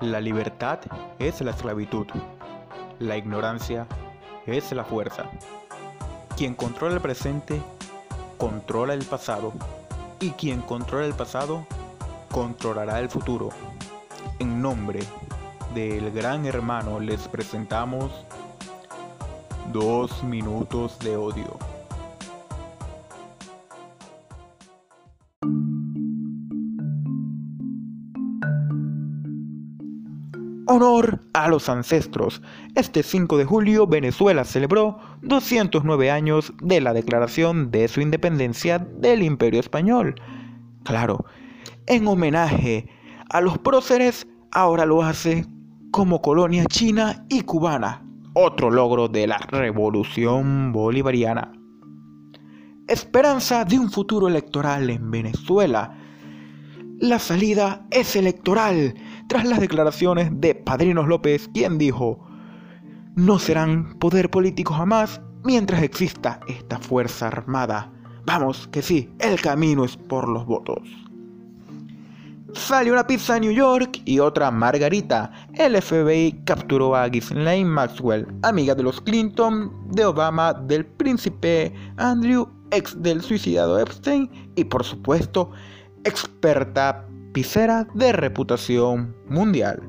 La libertad es la esclavitud. La ignorancia es la fuerza. Quien controla el presente, controla el pasado. Y quien controla el pasado, controlará el futuro. En nombre del gran hermano les presentamos dos minutos de odio. Honor a los ancestros. Este 5 de julio Venezuela celebró 209 años de la declaración de su independencia del Imperio Español. Claro, en homenaje a los próceres, ahora lo hace como colonia china y cubana, otro logro de la revolución bolivariana. Esperanza de un futuro electoral en Venezuela. La salida es electoral tras las declaraciones de Padrinos López, quien dijo, no serán poder político jamás mientras exista esta Fuerza Armada. Vamos, que sí, el camino es por los votos. Salió una pizza a New York y otra Margarita. El FBI capturó a Ghislaine Maxwell, amiga de los Clinton, de Obama, del príncipe Andrew, ex del suicidado Epstein y por supuesto experta de reputación mundial.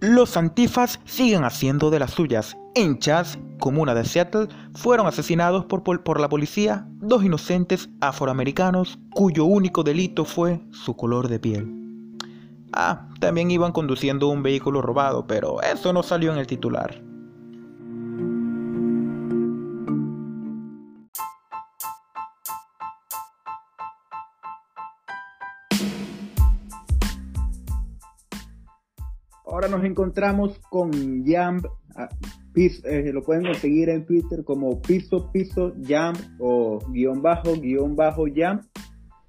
Los antifas siguen haciendo de las suyas. En Chas, comuna de Seattle, fueron asesinados por, por la policía dos inocentes afroamericanos cuyo único delito fue su color de piel. Ah, también iban conduciendo un vehículo robado, pero eso no salió en el titular. Ahora nos encontramos con Jam, ah, eh, lo pueden conseguir en Twitter como piso piso Jam o guion bajo guion bajo Jam,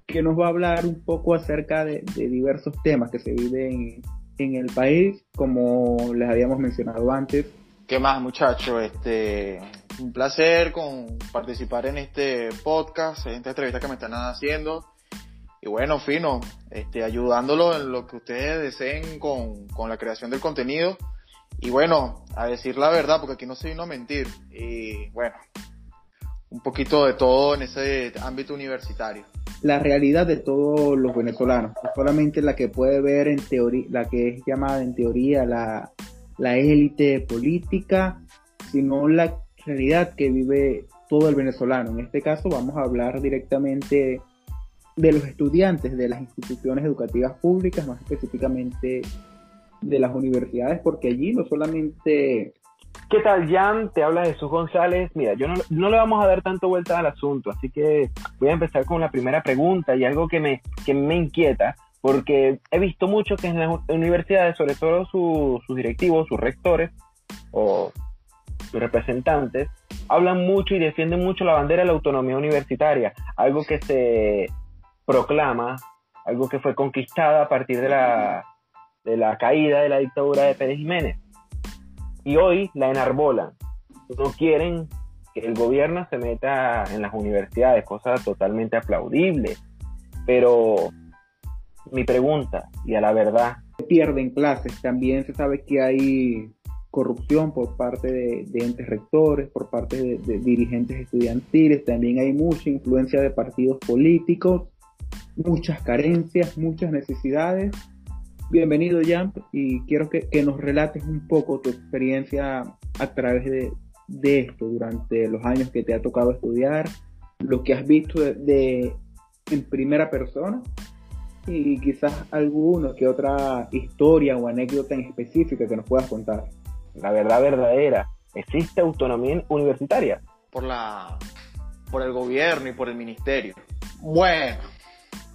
que nos va a hablar un poco acerca de, diversos temas que se viven en, el país, como les habíamos mencionado antes. ¿Qué más muchachos? Este, un placer con participar en este podcast, en esta entrevista que me están haciendo y bueno, fino, este, ayudándolo en lo que ustedes deseen con, con la creación del contenido. Y bueno, a decir la verdad, porque aquí no se vino a mentir. Y bueno, un poquito de todo en ese ámbito universitario. La realidad de todos los venezolanos, no solamente la que puede ver en teoría, la que es llamada en teoría la, la élite política, sino la realidad que vive todo el venezolano. En este caso vamos a hablar directamente de los estudiantes de las instituciones educativas públicas, más específicamente de las universidades, porque allí no solamente... ¿Qué tal, Jan? Te habla Jesús González. Mira, yo no, no, le vamos a dar tanto vuelta al asunto, así que voy a empezar con la primera pregunta y algo que me, que me inquieta, porque he visto mucho que en las universidades, sobre todo sus directivos, sus rectores o sus representantes, hablan mucho y defienden mucho la bandera de la autonomía universitaria, algo que se proclama algo que fue conquistada a partir de la, de la caída de la dictadura de Pérez Jiménez. Y hoy la enarbolan. No quieren que el gobierno se meta en las universidades, cosa totalmente aplaudible. Pero mi pregunta, y a la verdad. Pierden clases, también se sabe que hay corrupción por parte de, entes rectores, por parte de, de dirigentes estudiantiles, también hay mucha influencia de partidos políticos muchas carencias, muchas necesidades. Bienvenido, Jan, y quiero que, nos relates un poco tu experiencia a través de, esto durante los años que te ha tocado estudiar, lo que has visto de, en primera persona y quizás alguna que otra historia o anécdota en específica que nos puedas contar. La verdad verdadera, ¿existe autonomía universitaria? Por la por el gobierno y por el ministerio. Bueno,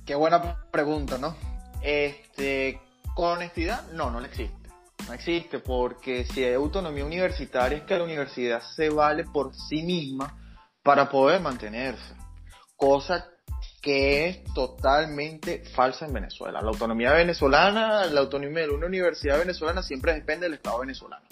Qué buena pregunta, ¿no? Este, con honestidad, no, no existe. No existe porque si hay autonomía universitaria es que la universidad se vale por sí misma para poder mantenerse. Cosa que es totalmente falsa en Venezuela. La autonomía venezolana, la autonomía de una universidad venezolana siempre depende del Estado venezolano.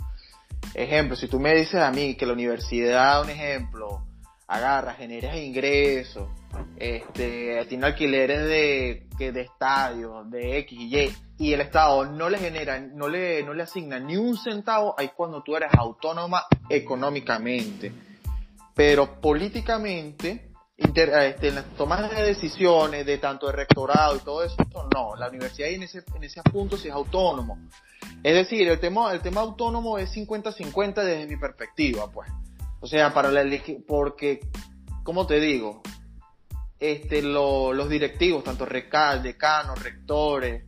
Ejemplo, si tú me dices a mí que la universidad, un ejemplo, agarra, genera ingresos, este, tiene alquileres de, que de estadios, de X y Y, y el Estado no le genera, no le, no le asigna ni un centavo, ahí cuando tú eres autónoma económicamente. Pero políticamente, este, en las tomas de decisiones de tanto el rectorado y todo eso, no, la universidad en ese, en ese punto sí es autónomo. Es decir, el tema, el tema autónomo es 50-50 desde mi perspectiva, pues. O sea, para la porque, como te digo, este, los directivos, tanto recal, decanos, rectores,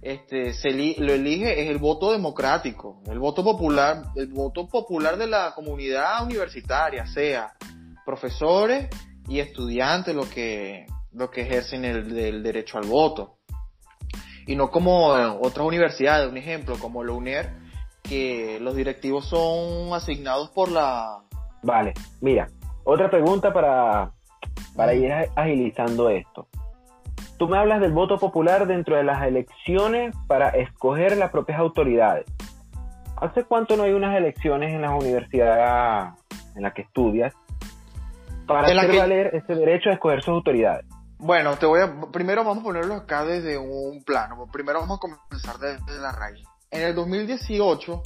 este, se lo elige es el voto democrático, el voto popular, el voto popular de la comunidad universitaria, sea profesores y estudiantes lo que, lo que ejercen el derecho al voto. Y no como otras universidades, un ejemplo, como la UNER, que los directivos son asignados por la... Vale, mira, otra pregunta para, para ir agilizando esto. Tú me hablas del voto popular dentro de las elecciones para escoger las propias autoridades. ¿Hace cuánto no hay unas elecciones en las universidades en las que estudias para hacer valer ese derecho a escoger sus autoridades? Bueno, te voy a, primero vamos a ponerlo acá desde un plano. Primero vamos a comenzar desde la raíz. En el 2018,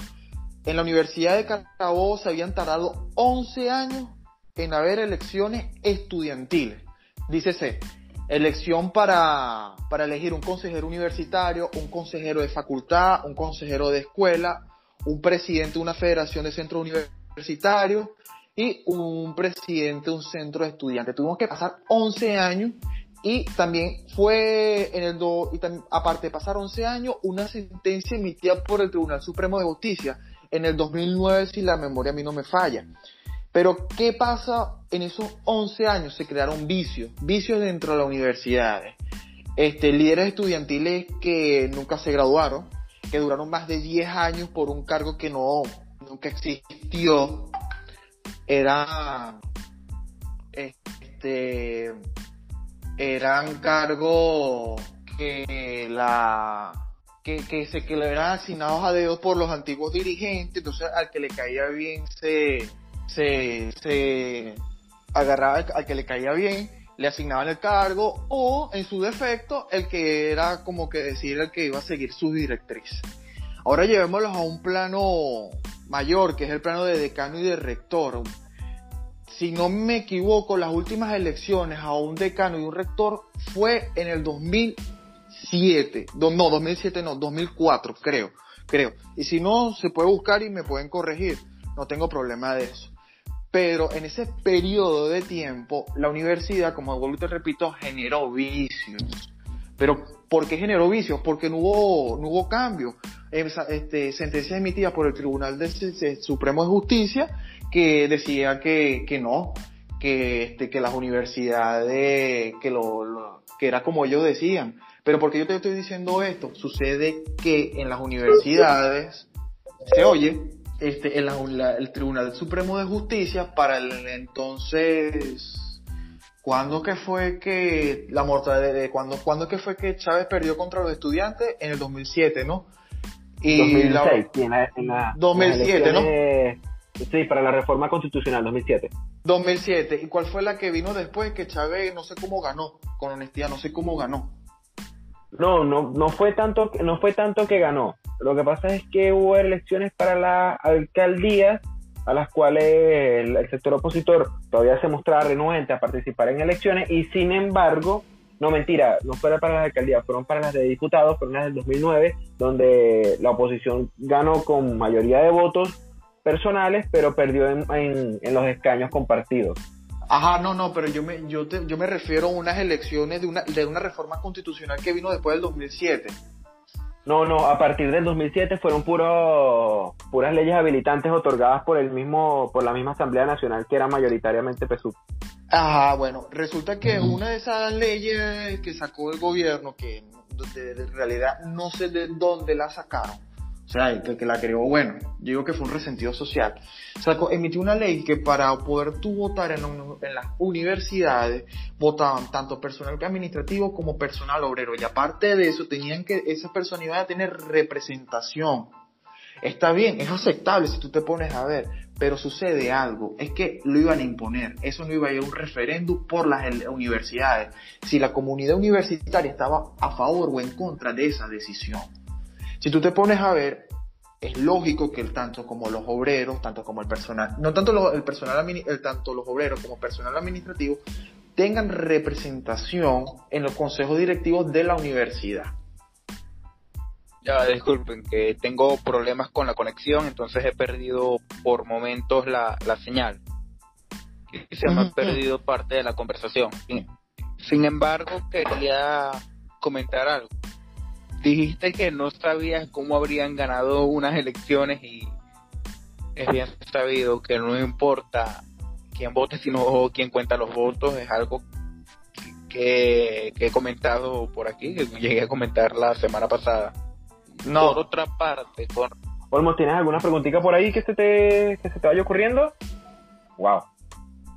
en la Universidad de Carabobo se habían tardado 11 años en haber elecciones estudiantiles. Dícese, elección para, para elegir un consejero universitario, un consejero de facultad, un consejero de escuela, un presidente de una federación de centros universitarios y un presidente de un centro de estudiantes. Tuvimos que pasar 11 años y también fue en el do, y aparte de pasar 11 años, una sentencia emitida por el Tribunal Supremo de Justicia en el 2009, si la memoria a mí no me falla. Pero, ¿qué pasa en esos 11 años? Se crearon vicios, vicios dentro de las universidades. Este, líderes estudiantiles que nunca se graduaron, que duraron más de 10 años por un cargo que no, nunca existió. Era, este, eran cargos que la que, que se que le eran asignados a dedos por los antiguos dirigentes, entonces al que le caía bien se, se, se agarraba al que le caía bien, le asignaban el cargo, o en su defecto, el que era como que decir el que iba a seguir sus directrices. Ahora llevémoslos a un plano mayor, que es el plano de decano y de rector, si no me equivoco, las últimas elecciones a un decano y un rector fue en el 2007. No, 2007 no, 2004, creo, creo. Y si no, se puede buscar y me pueden corregir. No tengo problema de eso. Pero en ese periodo de tiempo, la universidad, como vuelvo te repito, generó vicios. Pero ¿por qué generó vicios? Porque no hubo, no hubo cambio. Este, sentencias emitidas por el Tribunal de Supremo de Justicia que decía que, que no, que, este, que las universidades, que, lo, que era como ellos decían. Pero porque yo te estoy diciendo esto, sucede que en las universidades se oye este, en la, el Tribunal Supremo de Justicia para el entonces, ¿cuándo que fue que la mortalidad de, cuándo, cuándo que fue que Chávez perdió contra los estudiantes? En el 2007, ¿no? Y 2006, en la, 2007, ¿no? Sí, para la reforma constitucional 2007. 2007. ¿Y cuál fue la que vino después? Que Chávez no sé cómo ganó, con honestidad, no sé cómo ganó. No, no, no fue tanto, no fue tanto que ganó. Lo que pasa es que hubo elecciones para la alcaldía a las cuales el, sector opositor todavía se mostraba renuente a participar en elecciones y sin embargo, no mentira, no fueron para las alcaldías, fueron para las de diputados, fueron las del 2009, donde la oposición ganó con mayoría de votos personales, pero perdió en, en, los escaños compartidos. Ajá, no, no, pero yo me, yo, yo me refiero a unas elecciones de una, de una reforma constitucional que vino después del 2007. No, no, a partir del 2007 fueron puro, puras leyes habilitantes otorgadas por el mismo, por la misma Asamblea Nacional que era mayoritariamente PSUV. Ajá, bueno, resulta que una de esas leyes que sacó el gobierno, que donde en realidad no sé de dónde la sacaron. O sea, el que, la creó, bueno, yo digo que fue un resentido social. Sacó, emitió una ley que para poder tú votar en, en las universidades, votaban tanto personal administrativo como personal obrero. Y aparte de eso, tenían que, esa persona iba a tener representación. Está bien, es aceptable si tú te pones a ver, pero sucede algo, es que lo iban a imponer, eso no iba a ir a un referéndum por las universidades, si la comunidad universitaria estaba a favor o en contra de esa decisión. Si tú te pones a ver, es lógico que tanto como los obreros, tanto como el personal, no tanto el personal, el, tanto los obreros como personal administrativo, tengan representación en los consejos directivos de la universidad. Ya, disculpen, que tengo problemas con la conexión, entonces he perdido por momentos la, señal. Y se me ha perdido parte de la conversación. Sin embargo, quería comentar algo. Dijiste que no sabías cómo habrían ganado unas elecciones y es bien sabido que no importa quién vote, sino quién cuenta los votos. Es algo que, que he comentado por aquí, que llegué a comentar la semana pasada no. Por otra parte, con... Olmos, ¿tienes alguna preguntita por ahí que se te, que se te vaya ocurriendo? Wow.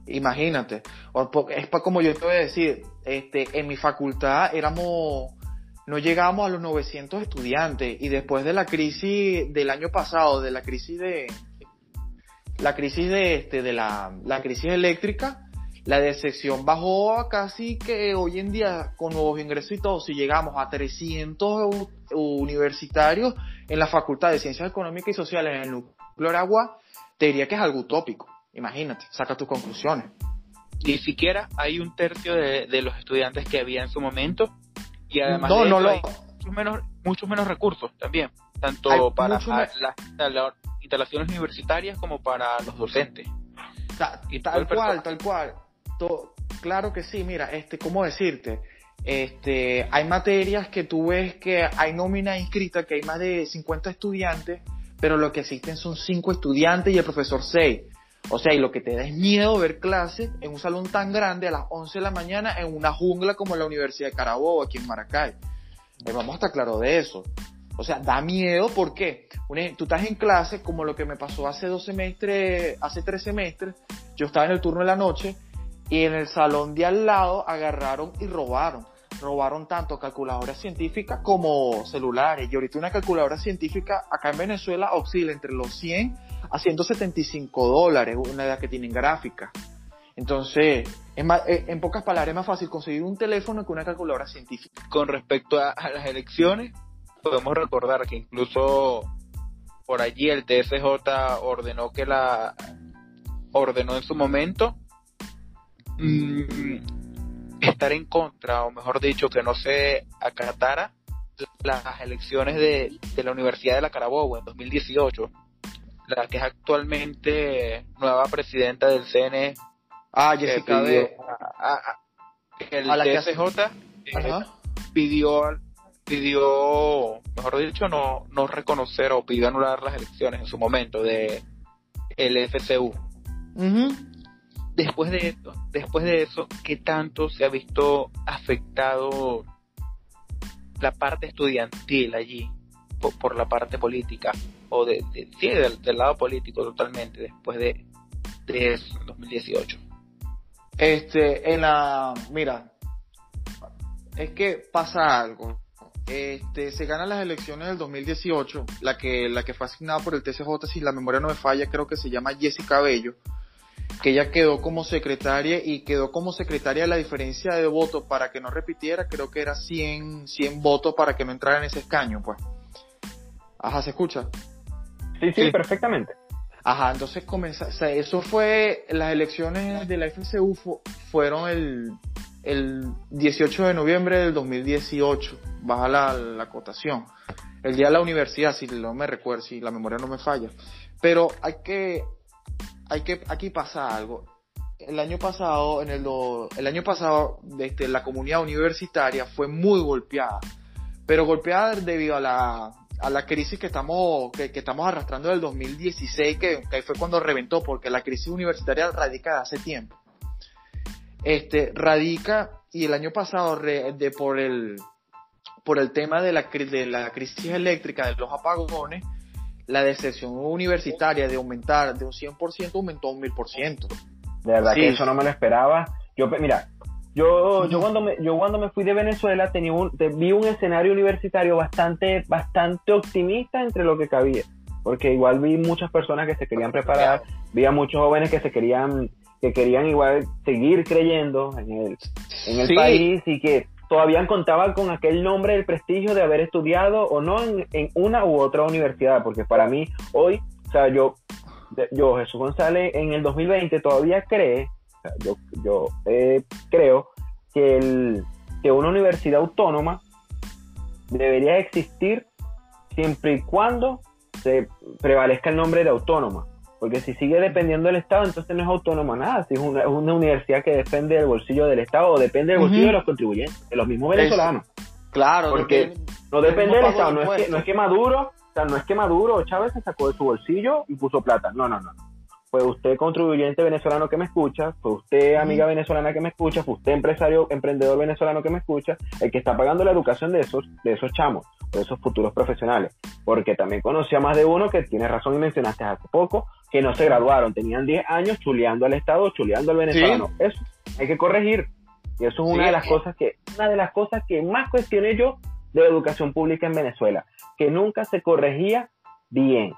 Imagínate. Es para como yo te voy a decir, este, en mi facultad éramos, no llegábamos a los 900 estudiantes y después de la crisis del año pasado, de la crisis de, la crisis de este, de la, la crisis eléctrica, la decepción bajó a casi que hoy en día, con nuevos ingresos y todo, si llegamos a 300 universitarios en la Facultad de Ciencias Económicas y Sociales en el núcleo Aragua, te diría que es algo utópico. Imagínate, saca tus conclusiones. Ni siquiera hay un tercio de, los estudiantes que había en su momento y además no, no hay muchos menos, muchos menos recursos también, tanto para las instalaciones universitarias como para los docentes. y tal cual, tal cual claro que sí, mira, este, ¿cómo decirte? Este, hay materias que tú ves que hay nómina inscrita, que hay más de 50 estudiantes, pero lo que existen son 5 estudiantes y el profesor 6. O sea, y lo que te da es miedo ver clases en un salón tan grande a las 11 de la mañana en una jungla como la Universidad de Carabobo, aquí en Maracay. Eh, vamos a estar claro de eso. O sea, da miedo porque tú estás en clase, como lo que me pasó hace dos semestres, hace tres semestres, yo estaba en el turno de la noche y en el salón de al lado agarraron y robaron. Robaron tanto calculadoras científicas como celulares. Y ahorita una calculadora científica acá en Venezuela oscila entre los 100 a 175 dólares, una edad que tienen gráfica. Entonces, eh, en pocas palabras, es más fácil conseguir un teléfono que una calculadora científica. Con respecto a, las elecciones, podemos recordar que incluso por allí el TSJ ordenó que la ordenó en su momento Mm, estar en contra, o mejor dicho, que no se acatara las elecciones de, la Universidad de la Carabobo en 2018, la que es actualmente nueva presidenta del CNE. Ah, Jessica B. el a la TSJ eh, pidió pidió, mejor dicho, no, no reconocer o pidió anular las elecciones en su momento de el FCU después de esto, después de eso, ¿qué tanto se ha visto afectado la parte estudiantil allí por, la parte política o de, sí, del, lado político totalmente después de, de eso, 2018? Este, en la, mira, es que pasa algo. Este, se ganan las elecciones del 2018, la que, la que fue asignada por el TCJ, si la memoria no me falla, creo que se llama Jessica Bello que ella quedó como secretaria y quedó como secretaria la diferencia de votos para que no repitiera, creo que era 100, 100 votos para que no entrara en ese escaño, pues. Ajá, ¿se escucha? Sí, sí, perfectamente. Ajá, entonces comenzó, o sea, eso fue, las elecciones de la FCU fueron el, el 18 de noviembre del 2018, baja la, la acotación. El día de la universidad, si no me recuerdo, si la memoria no me falla. Pero hay que, hay que, aquí pasa algo. El año pasado, en el, el año pasado, este, la comunidad universitaria fue muy golpeada, pero golpeada debido a la, a la crisis que estamos, que, estamos arrastrando del 2016, que, que fue cuando reventó, porque la crisis universitaria radica de hace tiempo. Este, radica, y el año pasado, de, por el, por el tema de la, de la crisis eléctrica, de los apagones, la decepción universitaria de aumentar de un 100% aumentó a un 1000%. De verdad que eso no me lo esperaba. Yo, mira, yo, yo cuando me, yo cuando me fui de Venezuela tenía un, vi un escenario universitario bastante, bastante optimista entre lo que cabía. Porque igual vi muchas personas que se querían preparar, vi a muchos jóvenes que se querían, que querían igual seguir creyendo en el, en el país y que todavía contaban con aquel nombre del prestigio de haber estudiado o no en, en, una u otra universidad, porque para mí hoy, o sea, yo yo, Jesús González, en el 2020 todavía cree, yo, yo eh, creo que, el, que una universidad autónoma debería existir siempre y cuando se prevalezca el nombre de autónoma. Porque si sigue dependiendo del Estado, entonces no es autónoma nada. Si es una, universidad que depende del bolsillo del Estado o depende del bolsillo de los contribuyentes, de los mismos venezolanos. claro, porque no depende del Estado. No es, que, no es que Maduro sea, no es que Maduro o Chávez se sacó de su bolsillo y puso plata. No, no, no. Fue usted contribuyente venezolano que me escucha, fue usted amiga venezolana que me escucha, fue usted empresario, emprendedor venezolano que me escucha, el que está pagando la educación de esos, de esos chamos, de esos futuros profesionales. Porque también conocí a más de uno que tiene razón y mencionaste hace poco, que no se graduaron, tenían 10 años chuleando al Estado, chuleando al venezolano. Eso hay que corregir. Y eso es una de las cosas que, una de las cosas que más cuestioné yo de la educación pública en Venezuela que nunca se corregía bien,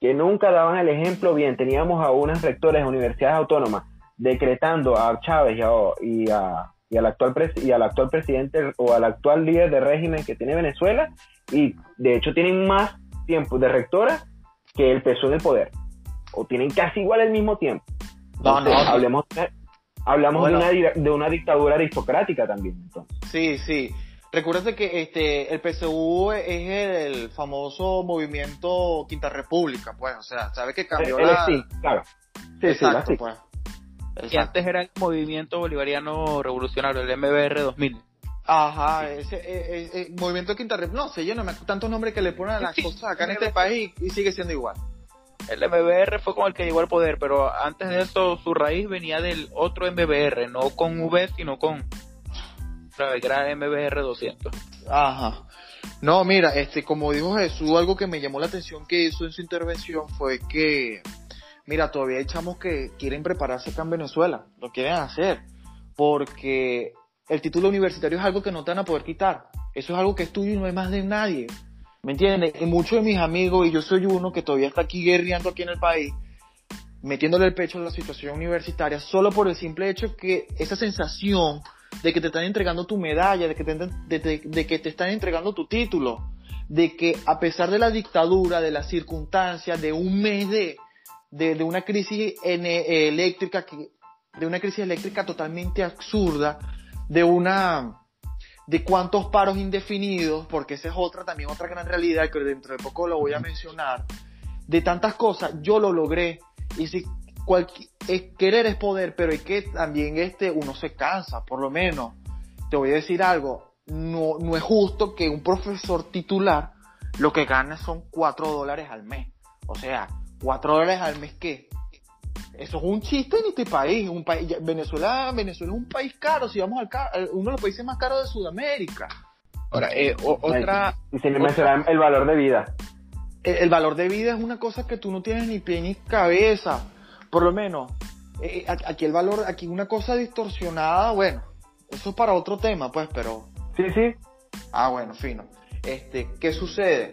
que nunca daban el ejemplo bien. Teníamos a unas rectores de universidades autónomas decretando a Chávez y, a, y, al actual y al actual presidente o al actual líder de régimen que tiene Venezuela y de hecho tienen más tiempo de rectora que el peso del poder o tienen casi igual el mismo tiempo. no, no, hablemos, hablamos de, una, de una dictadura aristocrática también. Entonces. Sí, sí. Recuerda que este el PSU es el famoso movimiento Quinta República, pues, o sea, sabe que cambió la... Sí, claro. Sí, Exacto, pues. Y antes era el movimiento bolivariano revolucionario, el MBR 2000. Ajá, ese, e, e, e, movimiento Quinta República, no sé, yo no me tantos nombres que le ponen a las cosas acá en este país y sigue siendo igual. El MBR fue con el que llegó al poder, pero antes de eso su raíz venía del otro MBR, no con V, sino con gran MBR 200. Ajá. No, mira, este, como dijo Jesús, algo que me llamó la atención que hizo en su intervención fue que, mira, todavía hay chamos que quieren prepararse acá en Venezuela, lo quieren hacer, porque el título universitario es algo que no te van a poder quitar. Eso es algo que es tuyo y no es más de nadie. ¿Me entiendes? Y muchos de mis amigos, y yo soy uno que todavía está aquí guerreando aquí en el país, metiéndole el pecho a la situación universitaria, solo por el simple hecho que esa sensación de que te están entregando tu medalla, de que te, de, que te están entregando tu título, de que a pesar de la dictadura, de las circunstancias, de un mes de, de, una crisis eléctrica, que, de una crisis eléctrica totalmente absurda, de una de cuántos paros indefinidos, porque esa es otra también otra gran realidad que dentro de poco lo voy a mencionar, de tantas cosas, yo lo logré. Y si querer es poder, pero hay que también este, uno se cansa, por lo menos. Te voy a decir algo, no, no es justo que un profesor titular lo que gane son 4 dólares al mes. O sea, 4 dólares al mes, ¿qué? Eso es un chiste en este país. Un país Venezuela, Venezuela es un país caro, si vamos al uno de los países más caros de Sudamérica. Ahora, eh, otra... Y sin mencionar el valor de vida. el, valor de vida es una cosa que tú no tienes ni pie ni cabeza por lo menos, eh, aquí el valor, aquí una cosa distorsionada, bueno, eso es para otro tema, pues, pero... Sí, sí. Ah, bueno, fino. Este, ¿qué sucede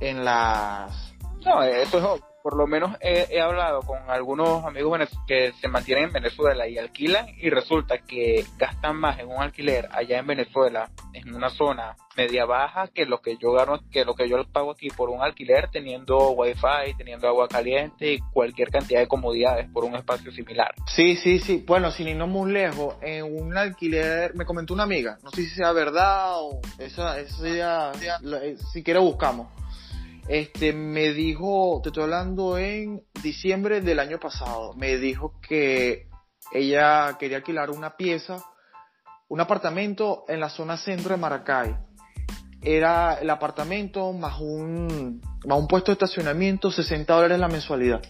en las... No, eso es por lo menos he, hablado con algunos amigos que se mantienen en Venezuela y alquilan y resulta que gastan más en un alquiler allá en Venezuela, en una zona media baja, que lo que yo gano, que lo que yo pago aquí por un alquiler teniendo wifi, teniendo agua caliente y cualquier cantidad de comodidades por un espacio similar. Sí, sí, sí. Bueno, sin irnos muy lejos, en un alquiler, me comentó una amiga, no sé si sea verdad o esa, esa eh, si quiere buscamos este, me dijo, te estoy hablando en diciembre del año pasado, me dijo que ella quería alquilar una pieza, un apartamento en la zona centro de Maracay. Era el apartamento más un, más un puesto de estacionamiento, 60 dólares la mensualidad.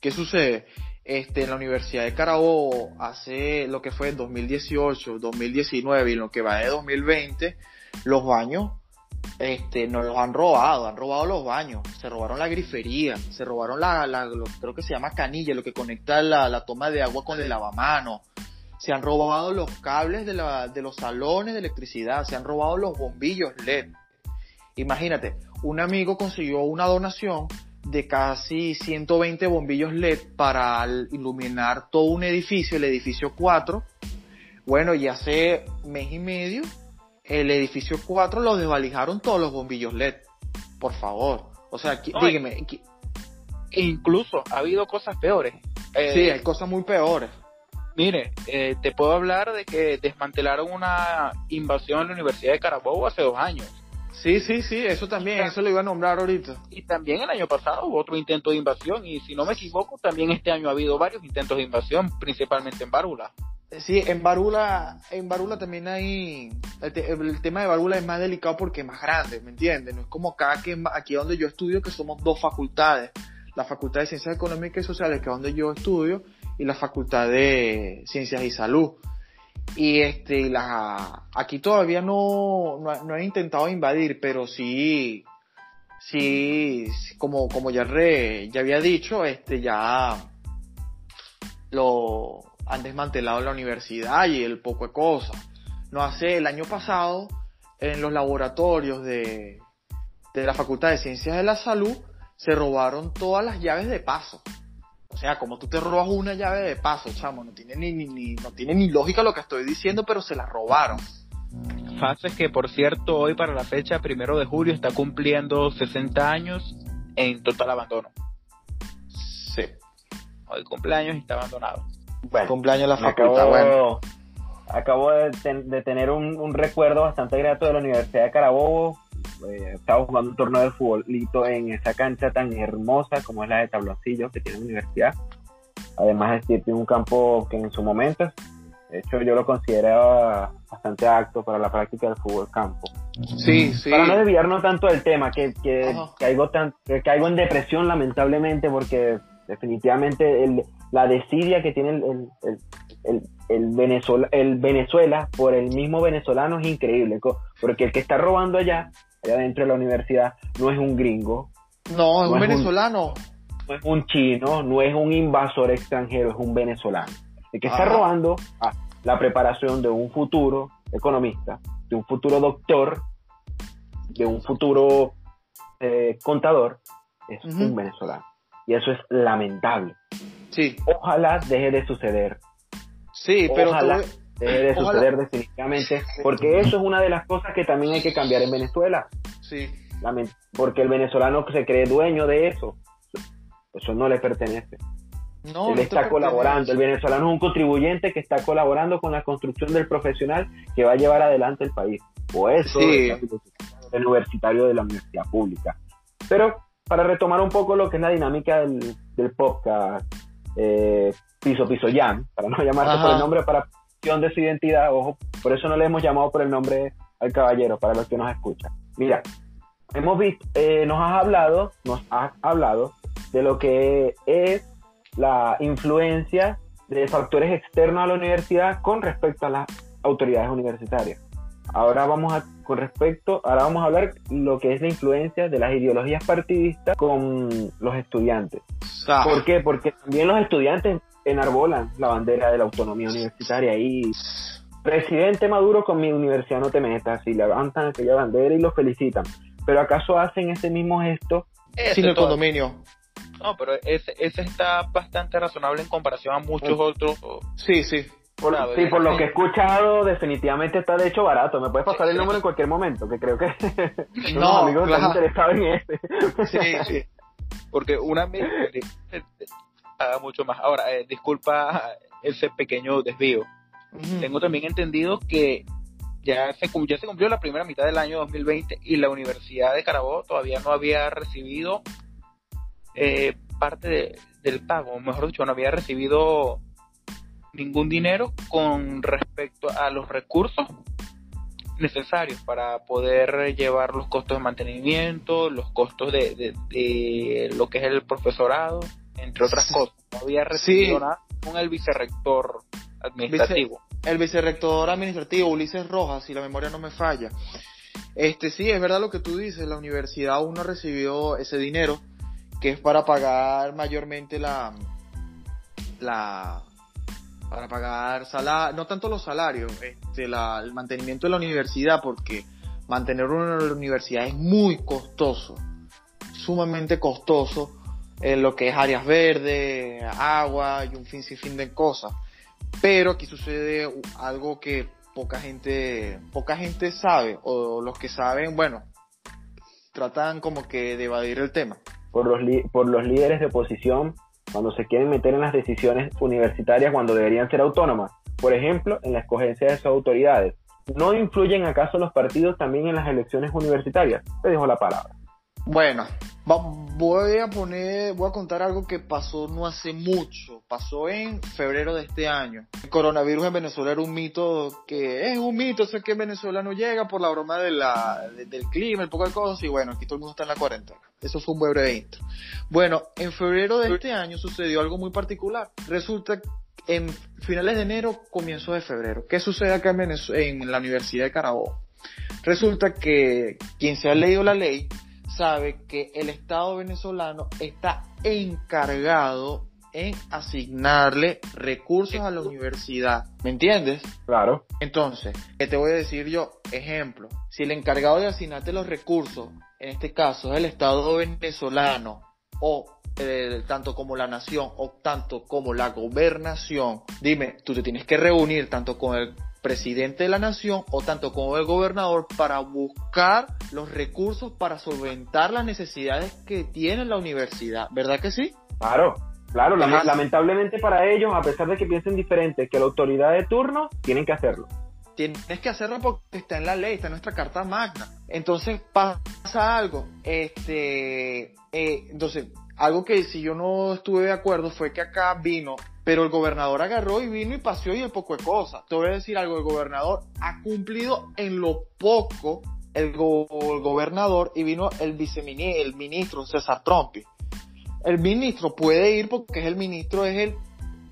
¿Qué sucede? Este, en la Universidad de Carabobo, hace lo que fue en 2018, 2019 y lo que va de 2020, los baños este, nos los han robado, han robado los baños, se robaron la grifería, se robaron la, la lo, creo que se llama canilla, lo que conecta la, la toma de agua con el lavamanos, se han robado los cables de, la, de los salones de electricidad, se han robado los bombillos LED. Imagínate, un amigo consiguió una donación de casi 120 bombillos LED para iluminar todo un edificio, el edificio 4. Bueno, y hace mes y medio el edificio 4 lo desvalijaron todos los bombillos LED. Por favor. O sea, No, dígame. Incluso ha habido cosas peores. Eh, sí, hay cosas muy peores. Mire, eh, te puedo hablar de que desmantelaron una invasión en la Universidad de Carabobo hace dos años. Sí, sí, sí, eso también, eso lo iba a nombrar ahorita. Y también el año pasado hubo otro intento de invasión. Y si no me equivoco, también este año ha habido varios intentos de invasión, principalmente en Bárula. Sí, en Barula, en Barula también hay, el, te- el tema de Barula es más delicado porque es más grande, ¿me entiendes? No es como acá, que aquí donde yo estudio, que somos dos facultades, la Facultad de Ciencias Económicas y Sociales, que es donde yo estudio, y la Facultad de Ciencias y Salud. Y este, la, aquí todavía no, no, no he intentado invadir, pero sí, sí, como, como ya, re- ya había dicho, este, ya lo han desmantelado la universidad y el poco de cosas. No hace el año pasado, en los laboratorios de, de la Facultad de Ciencias de la Salud, se robaron todas las llaves de paso. O sea, como tú te robas una llave de paso, chamo, no tiene ni, ni, ni- no tiene ni lógica lo que estoy diciendo, pero se la robaron. Fases que, por cierto, hoy para la fecha primero de julio está cumpliendo 60 años en total abandono. Sí. Hoy cumpleaños y está abandonado. Bueno, Cumpleaños de la facultad, acabo, bueno. acabo de, ten- de tener un, un recuerdo bastante grato de la Universidad de Carabobo. Eh, estaba jugando un torneo de futbolito en esa cancha tan hermosa como es la de tabloncillos que tiene la universidad. Además, tiene un campo que en su momento, de hecho, yo lo consideraba bastante apto para la práctica del fútbol campo. Sí, sí. Para no desviarnos tanto del tema, que, que caigo, tan, que caigo en depresión lamentablemente porque definitivamente el, la desidia que tiene el, el, el, el- el Venezuela, el Venezuela por el mismo venezolano es increíble, porque el que está robando allá, allá dentro de la universidad, no es un gringo, No, es No un es un- venezolano. no es un chino, no es un invasor extranjero, es un venezolano. El que está robando ah, la preparación de un futuro economista, de un futuro doctor, de un futuro eh, contador, es un venezolano. Y eso es lamentable. Sí, Ojalá deje de suceder. sí, pero Ojalá. tú- Deje de Ojalá. suceder definitivamente, porque eso es una de las cosas que también hay que cambiar en Venezuela. sí, Porque el venezolano se cree dueño de eso. Eso no le pertenece. no, Él está colaborando, el venezolano es un contribuyente que está colaborando con la construcción del profesional que va a llevar adelante el país. O eso Sí. es del universitario de la universidad pública. Pero para retomar un poco lo que es la dinámica del, del podcast, eh, Piso Piso Jam, para no llamarse Ajá. por el nombre para cuestión de su identidad, ojo, por eso no le hemos llamado por el nombre al caballero, para los que nos escuchan. Mira, hemos visto, eh, nos has hablado, nos has hablado de lo que es la influencia de factores externos a la universidad con respecto a las autoridades universitarias. Ahora vamos a con respecto, ahora vamos a hablar lo que es la influencia de las ideologías partidistas con los estudiantes. Ah, ¿Por qué? Porque también los estudiantes enarbolan la bandera de la autonomía universitaria y presidente Maduro con mi universidad no te metas y levantan aquella bandera y lo felicitan. Pero ¿acaso hacen ese mismo gesto Ese sin el todo- condominio. No, pero ese, ese está bastante razonable en comparación a muchos Mm. otros. Sí, sí. Por, Claro, sí, por lo que he escuchado, definitivamente está de hecho barato. Me puedes pasar el número en cualquier momento, que creo que No, unos amigos claro. están interesados en este. Sí, sí. Porque una vez haga mucho más. Ahora, eh, disculpa ese pequeño desvío. Tengo también entendido que ya se, ya se cumplió la primera mitad del año 2020 y la Universidad de Carabobo todavía no había recibido eh, parte de- del pago, o mejor dicho, no había recibido ningún dinero con respecto a los recursos necesarios para poder llevar los costos de mantenimiento, los costos de, de- de lo que es el profesorado, entre otras cosas. No había recibido Sí. nada con el vicerrector administrativo. El vicerrector administrativo, Ulises Rojas, si la memoria no me falla. Este sí, es verdad lo que tú dices, la universidad aún no recibió ese dinero que es para pagar mayormente la la para pagar salario, no tanto los salarios, este el mantenimiento de la universidad porque mantener una universidad es muy costoso, sumamente costoso en lo que es áreas verdes, agua y un fin sin fin de cosas. Pero aquí sucede algo que poca gente, poca gente sabe, o los que saben, bueno, tratan como que de evadir el tema. Por los, por los líderes de oposición cuando se quieren meter en las decisiones universitarias cuando deberían ser autónomas, por ejemplo, en la escogencia de sus autoridades. ¿No influyen acaso los partidos también en las elecciones universitarias? Te dejo la palabra. Bueno, voy a poner, voy a contar algo que pasó no hace mucho, pasó en febrero de este año. El coronavirus en Venezuela era un mito que es un mito, sé que Venezuela no llega por la broma del clima, el poco de cosas, y bueno, aquí todo el mundo está en la cuarentena. Eso fue un breve intro. Bueno, en febrero de este año sucedió algo muy particular. Resulta que en finales de enero, comienzo de febrero. ¿Qué sucede acá en, en la Universidad de Carabobo? Resulta que quien se ha leído la ley sabe que el Estado venezolano está encargado en asignarle recursos a la universidad. ¿Me entiendes? Claro. Entonces, ¿qué te voy a decir yo? Ejemplo, si el encargado de asignarte los recursos, en este caso es el Estado venezolano, o eh, tanto como la nación, o tanto como la gobernación, dime, tú te tienes que reunir tanto con el presidente de la nación o tanto como el gobernador para buscar los recursos para solventar las necesidades que tiene la universidad, ¿verdad que sí? Claro, claro, lamentablemente para ellos, a pesar de que piensen diferente que la autoridad de turno, tienen que hacerlo. Tienes que hacerlo porque está en la ley, está en nuestra carta magna. Entonces pasa algo, este, eh, entonces algo que si yo no estuve de acuerdo fue que acá vino pero el gobernador agarró y vino y paseó y el poco de cosas. Te voy a decir algo, el gobernador ha cumplido en lo poco el, gobernador y vino el viceministro, el ministro César Trompi. El ministro puede ir porque es el ministro, es el,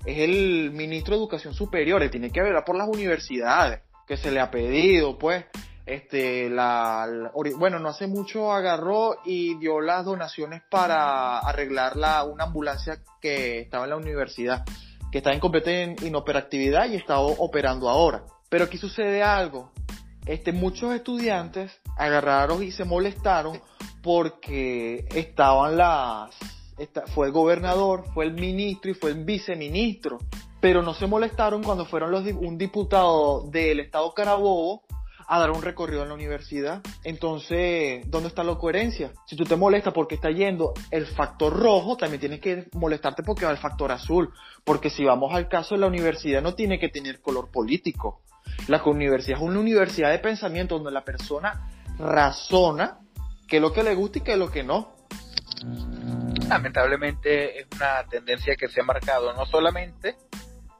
es el ministro de Educación Superior, y tiene que ver por las universidades que se le ha pedido, pues, este, la, bueno, no hace mucho agarró y dio las donaciones para arreglar la, una ambulancia que estaba en la universidad, que estaba en completa inoperatividad y estaba operando ahora. Pero aquí sucede algo. Este, muchos estudiantes agarraron y se molestaron porque estaban las, fue el gobernador, fue el ministro y fue el viceministro. Pero no se molestaron cuando fueron los, un diputado del estado Carabobo a dar un recorrido en la universidad. Entonces, ¿dónde está la coherencia? Si tú te molestas porque está yendo el factor rojo, también tienes que molestarte porque va el factor azul. Porque si vamos al caso de la universidad, no tiene que tener color político. La universidad es una universidad de pensamiento donde la persona razona qué es lo que le gusta y qué es lo que no. Lamentablemente es una tendencia que se ha marcado no solamente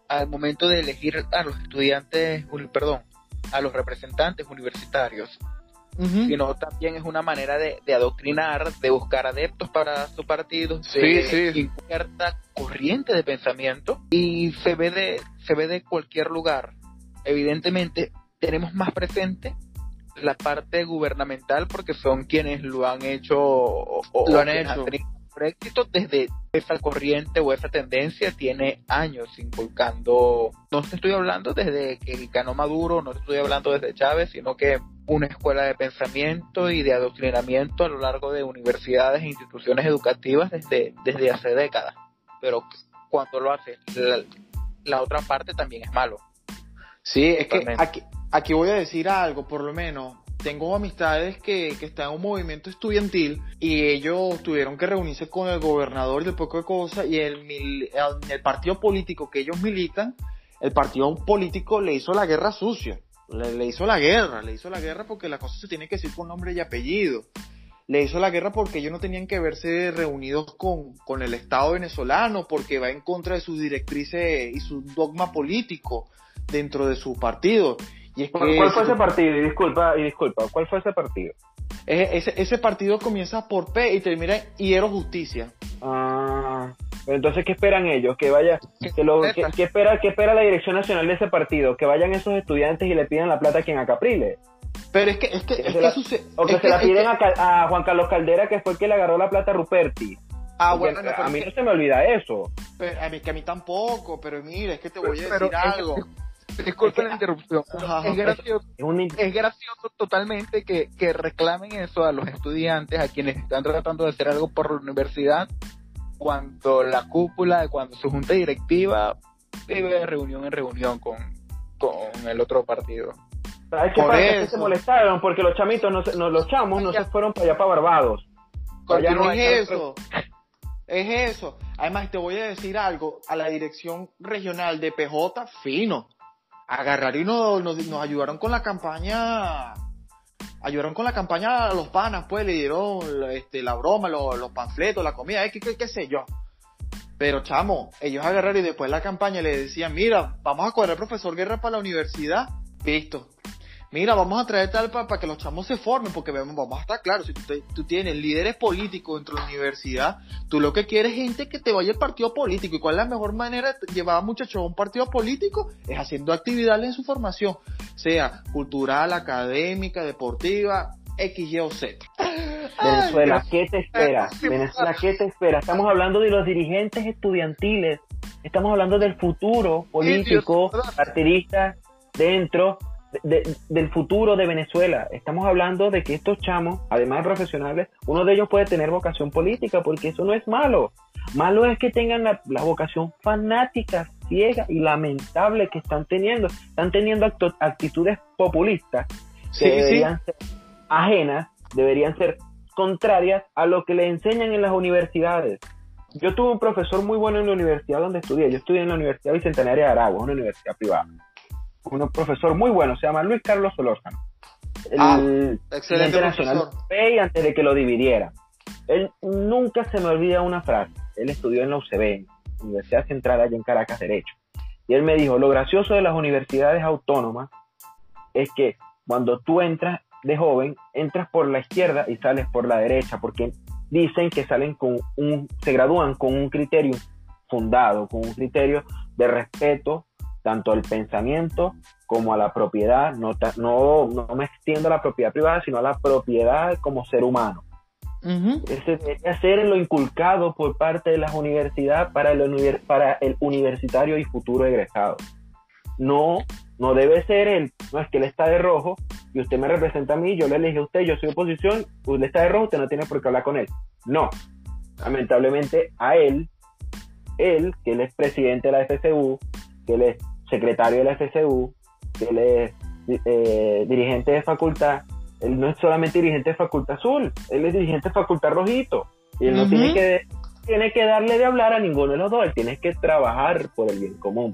al momento de elegir a los estudiantes, perdón, a los representantes universitarios, sino también es una manera de, adoctrinar, de buscar adeptos para su partido, de cierta corriente de pensamiento y se ve de, se ve de cualquier lugar. Evidentemente tenemos más presente la parte gubernamental porque son quienes lo han hecho o, lo han hecho éxito desde esa corriente o esa tendencia tiene años inculcando, no te estoy hablando desde que ganó Maduro, no te estoy hablando desde Chávez, sino que una escuela de pensamiento y de adoctrinamiento a lo largo de universidades e instituciones educativas desde, desde hace décadas. Pero cuando lo hace la, otra parte también es malo. Sí, es que aquí, aquí voy a decir algo, por lo menos tengo amistades que, que, están en un movimiento estudiantil y ellos tuvieron que reunirse con el gobernador de poco de cosas y el, el, partido político que ellos militan, el partido político le hizo la guerra sucia, le, hizo la guerra, le hizo la guerra porque la cosa se tiene que decir con nombre y apellido. Le hizo la guerra porque ellos no tenían que verse reunidos con, con el Estado venezolano, porque va en contra de sus directrices y su dogma político dentro de su partido. ¿Cuál, fue ese partido? Y disculpa, y disculpa, ¿cuál fue ese partido? Ese, ese partido comienza por P y termina en Hiero Justicia. Ah, pero entonces, ¿qué esperan ellos? Que vaya, que lo, que, espera, ¿qué espera la Dirección Nacional de ese partido? Que vayan esos estudiantes y le pidan la plata a quien acaprile. Pero es que, es que, es se que la- suce- O que es se la piden a, a Juan Carlos Caldera, que fue el que le agarró la plata a Ruperti. Ah, Porque bueno, no, a mí no se me olvida eso. pero a mí, que a mí tampoco, pero mira, es que te voy a decir algo. Disculpen la interrupción. Ajá. Es gracioso, Es gracioso totalmente que, que reclamen eso a los estudiantes, a quienes están tratando de hacer algo por la universidad, cuando la cúpula, cuando su junta directiva vive de reunión en reunión con, con el otro partido. ¿Sabes qué Por pasa? Es que eso. se molestaron porque los chamitos, no se- no, los chamos no se fueron para allá, para Barbados. Allá no hay- es eso. Es eso. Además, te voy a decir algo. A la dirección regional de PJ, fino. Agarraron y nos, ayudaron con la campaña. Ayudaron con la campaña a los panas, pues le dieron este, la broma, los, panfletos, la comida, eh, qué, qué, qué sé yo. Pero chamo, ellos agarraron y después de la campaña le decían, mira, vamos a correr profesor Guerra para la universidad. Listo. Mira, vamos a traer tal para que los chamos se formen, porque vamos a estar claros, si tú, te- tú tienes líderes políticos dentro de la universidad, tú lo que quieres es gente que te vaya al partido político. ¿Y cuál es la mejor manera de llevar a muchachos a un partido político? Es haciendo actividades en su formación, sea cultural, académica, deportiva, X, Y o Z. Venezuela, ¿qué te espera? Venezuela, ¿qué te espera? Estamos hablando de los dirigentes estudiantiles, estamos hablando del futuro político, partidista, dentro de- de- del futuro de Venezuela. Estamos hablando de que estos chamos, además de profesionales, uno de ellos puede tener vocación política, porque eso no es malo. Malo es que tengan la, la vocación fanática, ciega y lamentable que están teniendo. Están teniendo acto- actitudes populistas que Sí, sí. deberían ser ajenas, deberían ser contrarias a lo que le enseñan en las universidades. Yo tuve un profesor muy bueno en la universidad donde estudié. Yo estudié en la Universidad Bicentenaria de Aragua, una universidad privada. Un profesor muy bueno, se llama Luis Carlos Solórzano. El Ah, excelente nacional profesor. antes de que lo dividiera. Él nunca se me olvida una frase. Él estudió en la UCB, Universidad Central allá en Caracas, Derecho. Y él me dijo, lo gracioso de las universidades autónomas es que cuando tú entras de joven, entras por la izquierda y sales por la derecha, porque dicen que salen con un, se gradúan con un criterio fundado, con un criterio de respeto tanto al pensamiento como a la propiedad, no, no, no me extiendo a la propiedad privada, sino a la propiedad como ser humano. Ujú. Ese debería ser lo inculcado por parte de las universidades para el, para el universitario y futuro egresado. No, no debe ser el, no es que él está de rojo y usted me representa a mí, yo le elegí a usted, yo soy oposición, usted está de rojo, usted no tiene por qué hablar con él. No, lamentablemente a él, él, que él es presidente de la FCU, que él es secretario de la FCU, él es eh, dirigente de facultad, él no es solamente dirigente de facultad azul, él es dirigente de facultad rojito. Y él no tiene que tiene que darle de hablar a ninguno de los dos, él tiene que trabajar por el bien común.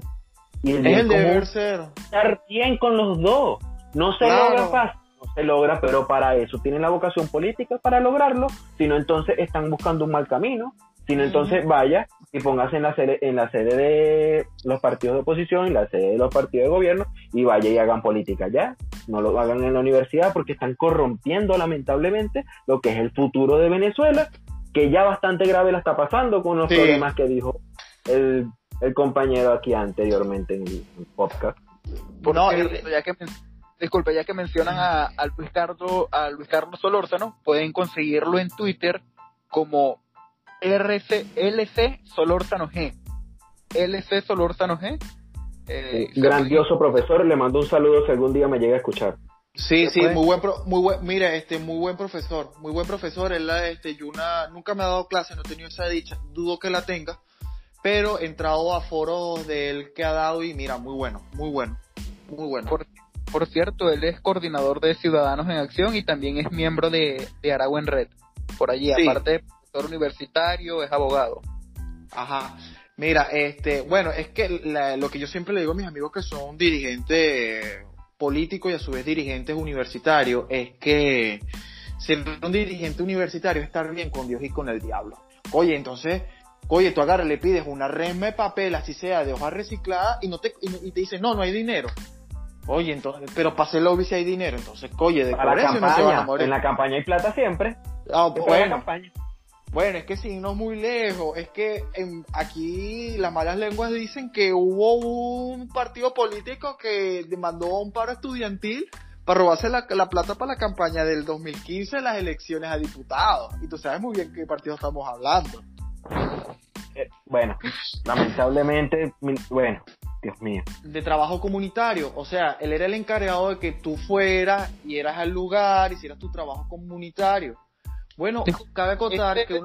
Y el bien común ser. estar bien con los dos. No se Claro. logra fácil, no se logra, pero para eso tienen la vocación política para lograrlo, si no entonces están buscando un mal camino, si no entonces vaya y póngase en la sede, en la sede de los partidos de oposición, en la sede de los partidos de gobierno y vaya y hagan política ya. No lo hagan en la universidad porque están corrompiendo lamentablemente lo que es el futuro de Venezuela, que ya bastante grave la está pasando con los Sí. problemas que dijo el, el compañero aquí anteriormente en el podcast. No, ya que disculpe, ya que mencionan a, a Luis Carlos, a Luis Carlos Solórzano, pueden conseguirlo en Twitter como RC, LC Solórzano G. LC Solórzano G. Eh, grandioso profesor, le mando un saludo si algún día me llega a escuchar. Sí, sí, puede- muy buen, pro- muy buen, mira, este, muy buen profesor, muy buen profesor. Él, la- este, Yuna, nunca me ha dado clase, no he tenido esa dicha, dudo que la tenga, pero he entrado a foros de él que ha dado y mira, muy bueno, muy bueno, muy bueno. Por, por cierto, él es coordinador de Ciudadanos en Acción y también es miembro de, de Aragua en Red. Por allí, Sí. aparte de profesor universitario, es abogado. Ajá. Mira, este, bueno, es que la- lo que yo siempre le digo a mis amigos que son dirigentes políticos y a su vez dirigentes universitarios es que ser un dirigente universitario es estar bien con Dios y con el diablo. Oye, entonces, oye, tú agarras, le pides una resma de papel, así sea, de hoja reciclada, y no te, y, te dicen, no, no hay dinero. Oye, entonces, pero para hacer lobby si hay dinero, entonces, oye, de Para la eso no se van a campaña, morir. en la campaña hay plata siempre. Ah, la campaña. Bueno, es que sin irnos muy lejos, es que en- aquí las malas lenguas dicen que hubo un partido político que demandó a un paro estudiantil para robarse la, la plata para la campaña del 2015 en las elecciones a diputados. Y tú sabes muy bien qué partido estamos hablando. Eh, bueno, lamentablemente, bueno, Dios mío. de trabajo comunitario. O sea, él era el encargado de que tú fueras y eras al lugar, hicieras tu trabajo comunitario. Bueno, cabe acotar Este- que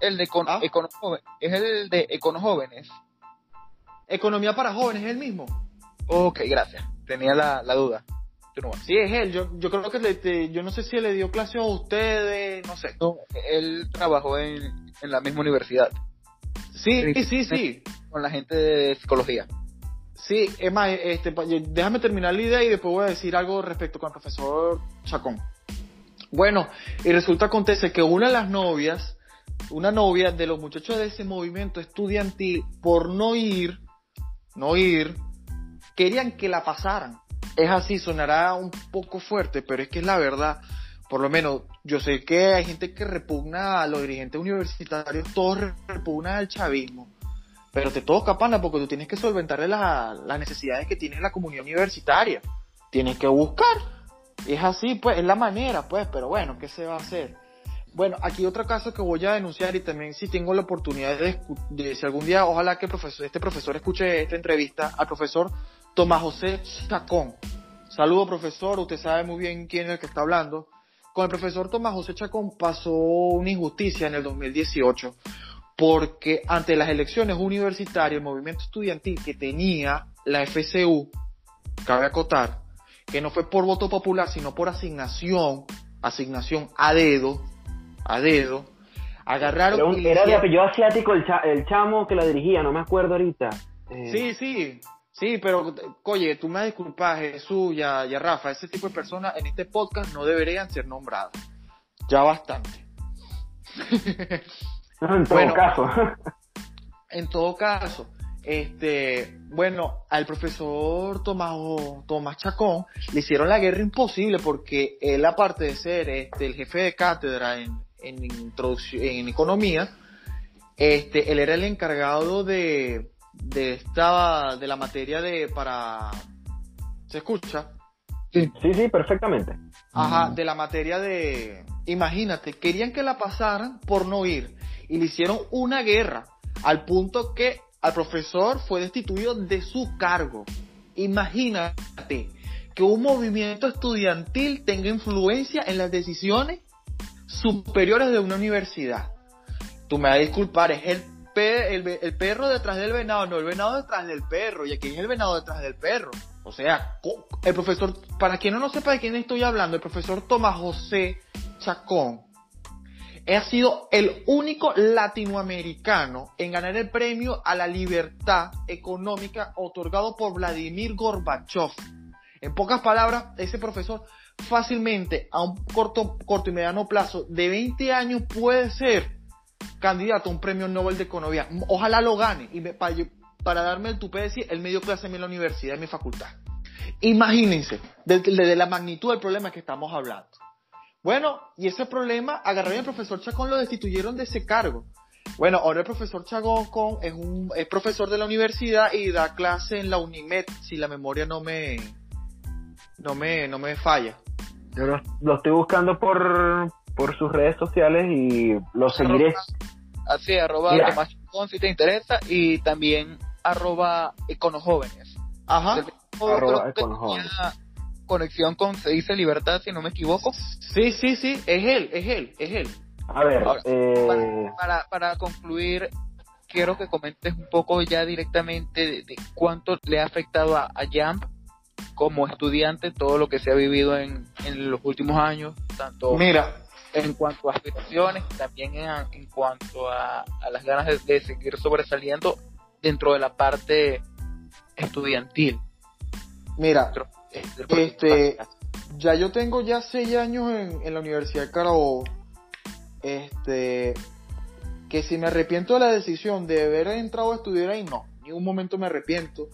El de Econo- Ah. Econo Joven- es el de Econo Jóvenes. economía para jóvenes es el mismo. Ok, gracias. Tenía la, la duda. Continúa. Sí, es él. Yo, yo creo que le- te- yo no sé si le dio clase a ustedes, no sé. No, él trabajó en, en la misma universidad Sí, sí, sí, sí. con la gente de psicología. Sí, es más, este, déjame terminar la idea y después voy a decir algo respecto con el profesor Chacón. Bueno, y resulta acontece que una de las novias, una novia de los muchachos de ese movimiento estudiantil, por no ir, no ir, querían que la pasaran. Es así, sonará un poco fuerte, pero es que es la verdad. Por lo menos, yo sé que hay gente que repugna a los dirigentes universitarios, todos re- repugnan al chavismo. Pero te toca, pana, porque tú tienes que solventarle la- las necesidades que tiene la comunidad universitaria. Tienes que buscar. Es así, pues, es la manera, pues, pero bueno, ¿qué se va a hacer? Bueno, aquí otro caso que voy a denunciar y también si tengo la oportunidad de, de si algún día, ojalá que este profesor escuche esta entrevista al profesor Tomás José Chacón. Saludo, profesor, usted sabe muy bien quién es el que está hablando. Con el profesor Tomás José Chacón pasó una injusticia en el 2018 porque ante las elecciones universitarias, el movimiento estudiantil que tenía la FCU, cabe acotar, que no fue por voto popular, sino por asignación, asignación a dedo, a dedo, agarraron Era, un- era de apellido asiático el, cha- el chamo que la dirigía, no me acuerdo ahorita. Eh, Sí, sí, sí, pero oye, tú me disculpas, Jesús y a, y a Rafa, ese tipo de personas en este podcast no deberían ser nombradas. Ya bastante. En todo Bueno. caso. En todo caso, este, bueno, al profesor Tomás, Tomás Chacón le hicieron la guerra imposible porque él, aparte de ser este, el jefe de cátedra en, en, introducción, en economía, este, él era el encargado de, de esta, de la materia de, para, ¿se escucha? sí, sí, perfectamente. Ajá, de la materia de... Imagínate, querían que la pasaran por no ir y le hicieron una guerra al punto que al profesor fue destituido de su cargo. Imagínate que un movimiento estudiantil tenga influencia en las decisiones superiores de una universidad. Tú me vas a disculpar, es el, el, perro detrás del venado, no el venado detrás del perro. Y aquí es el venado detrás del perro. O sea, el profesor, para quien no, no sepa de quién estoy hablando, el profesor Tomás José Chacón ha sido el único latinoamericano en ganar el premio a la libertad económica otorgado por Vladimir Gorbachev. En pocas palabras, ese profesor fácilmente a un corto, corto y mediano plazo de 20 años puede ser candidato a un premio Nobel de Economía. Ojalá lo gane y me- para, darme el tupé de decir, él me dio clase en la universidad, en mi facultad. Imagínense, de- de la magnitud del problema que estamos hablando. Bueno, y ese problema, agarraron al profesor Chacón, lo destituyeron de ese cargo. Bueno, ahora el profesor Chacón es un es profesor de la universidad y da clase en la Unimed, si la memoria no me no me no me falla. Yo lo, lo estoy buscando por, por sus redes sociales y lo seguiré. Así, arroba. Tomás Chacón, si te interesa, y también arroba Econojóvenes. Ajá. Arroba Econojóvenes. tenía conexión con Se dice Libertad, si no me equivoco. Sí, sí, sí, es él, es él, es él. A ver, Ahora, eh, Para, para concluir, quiero que comentes un poco ya directamente de, de cuánto le ha afectado a, a Jump como estudiante todo lo que se ha vivido en, en los últimos años, tanto Mira, en cuanto a aspiraciones, también en, en cuanto a, a las ganas de, de seguir sobresaliendo dentro de la parte estudiantil. mira, Este, ya yo tengo ya seis años en, en la Universidad de Carabobo. Este, que si me arrepiento de la decisión de haber entrado a estudiar ahí, no, ni un momento me arrepiento.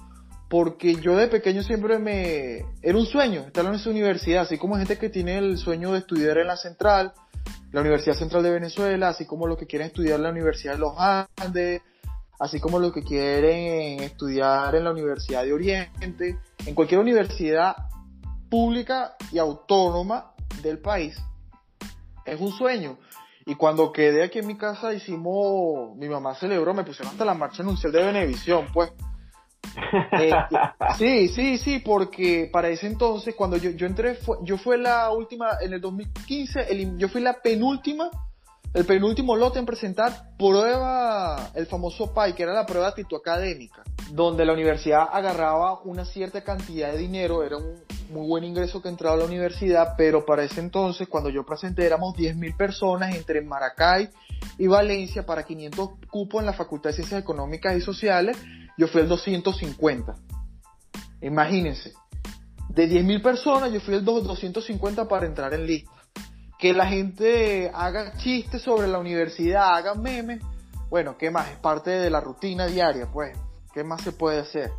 Porque yo de pequeño siempre me... Era un sueño estar en esa universidad, así como gente que tiene el sueño de estudiar en la Central, la Universidad Central de Venezuela, así como los que quieren estudiar en la Universidad de los Andes, así como los que quieren estudiar en la Universidad de Oriente, en cualquier universidad pública y autónoma del país. Es un sueño. Y cuando quedé aquí en mi casa hicimos, mi mamá celebró, me pusieron hasta la marcha anuncial de Benevisión, pues. Eh, sí, sí, sí, porque para ese entonces, cuando yo, yo entré, fue, yo fui la última, en el 2015, el, yo fui la penúltima, el penúltimo lote en presentar prueba, el famoso PAI, que era la prueba actitud académica, donde la universidad agarraba una cierta cantidad de dinero, era un muy buen ingreso que entraba a la universidad, pero para ese entonces, cuando yo presenté, éramos 10.000 personas entre Maracay y Valencia para 500 cupos en la Facultad de Ciencias Económicas y Sociales, yo fui el 250. Imagínense. De 10.000 personas, yo fui el 250 para entrar en lista. Que la gente haga chistes sobre la universidad, haga memes. Bueno, ¿qué más? Es parte de la rutina diaria, pues. ¿Qué más se puede hacer?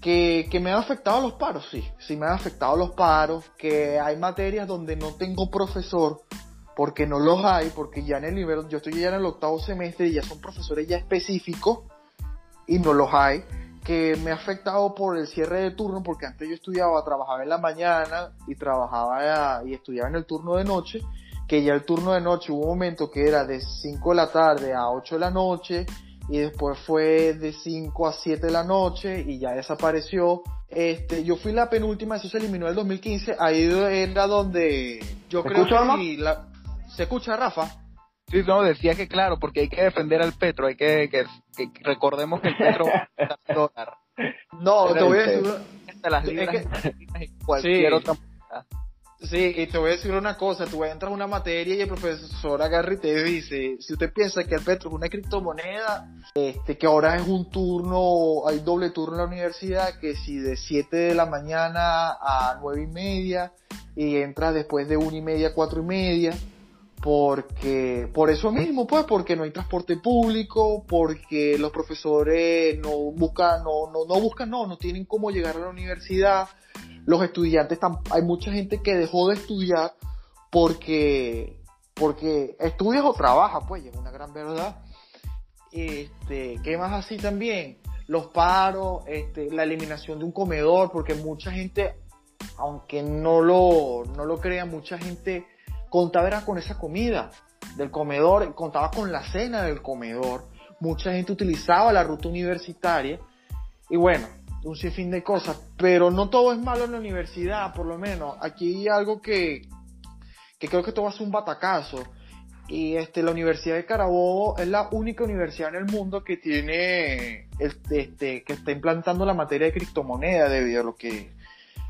Que, que me han afectado los paros, sí. Sí me han afectado los paros. Que hay materias donde no tengo profesor porque no los hay, porque ya en el nivel, yo estoy ya en el octavo semestre y ya son profesores ya específicos y no los hay, que me ha afectado por el cierre de turno, porque antes yo estudiaba, trabajaba en la mañana y trabajaba y estudiaba en el turno de noche, que ya el turno de noche hubo un momento que era de 5 de la tarde a 8 de la noche y después fue de 5 a 7 de la noche y ya desapareció. Este, yo fui la penúltima, eso se eliminó en el 2015, ahí era donde yo creo que la, ¿Se escucha, Rafa? Sí, no, decía que claro, porque hay que defender al Petro, hay que, que, recordemos que el Petro está dólar. No, te voy a decir las libras, cualquier otra Sí, y te voy a decir una cosa, tú vas a a una materia y el profesor agarra y te dice, si usted piensa que el Petro es una criptomoneda, este, que ahora es un turno, hay doble turno en la universidad, que si de 7 de la mañana a 9 y media, y entras después de 1 y media a 4 y media, porque, por eso mismo, pues, porque no hay transporte público, porque los profesores no buscan, no, no, no buscan, no, no tienen cómo llegar a la universidad, los estudiantes, hay mucha gente que dejó de estudiar porque, porque estudias o trabajas, pues, es una gran verdad. Este, ¿qué más así también? Los paros, este, la eliminación de un comedor, porque mucha gente, aunque no lo, no lo crea, mucha gente contaba con esa comida del comedor, contaba con la cena del comedor. Mucha gente utilizaba la ruta universitaria y bueno, un sinfín de cosas, pero no todo es malo en la universidad, por lo menos. Aquí hay algo que, que creo que a ser un batacazo. Y este, la Universidad de Carabobo es la única universidad en el mundo que tiene, este, este, que está implantando la materia de criptomoneda debido a lo que,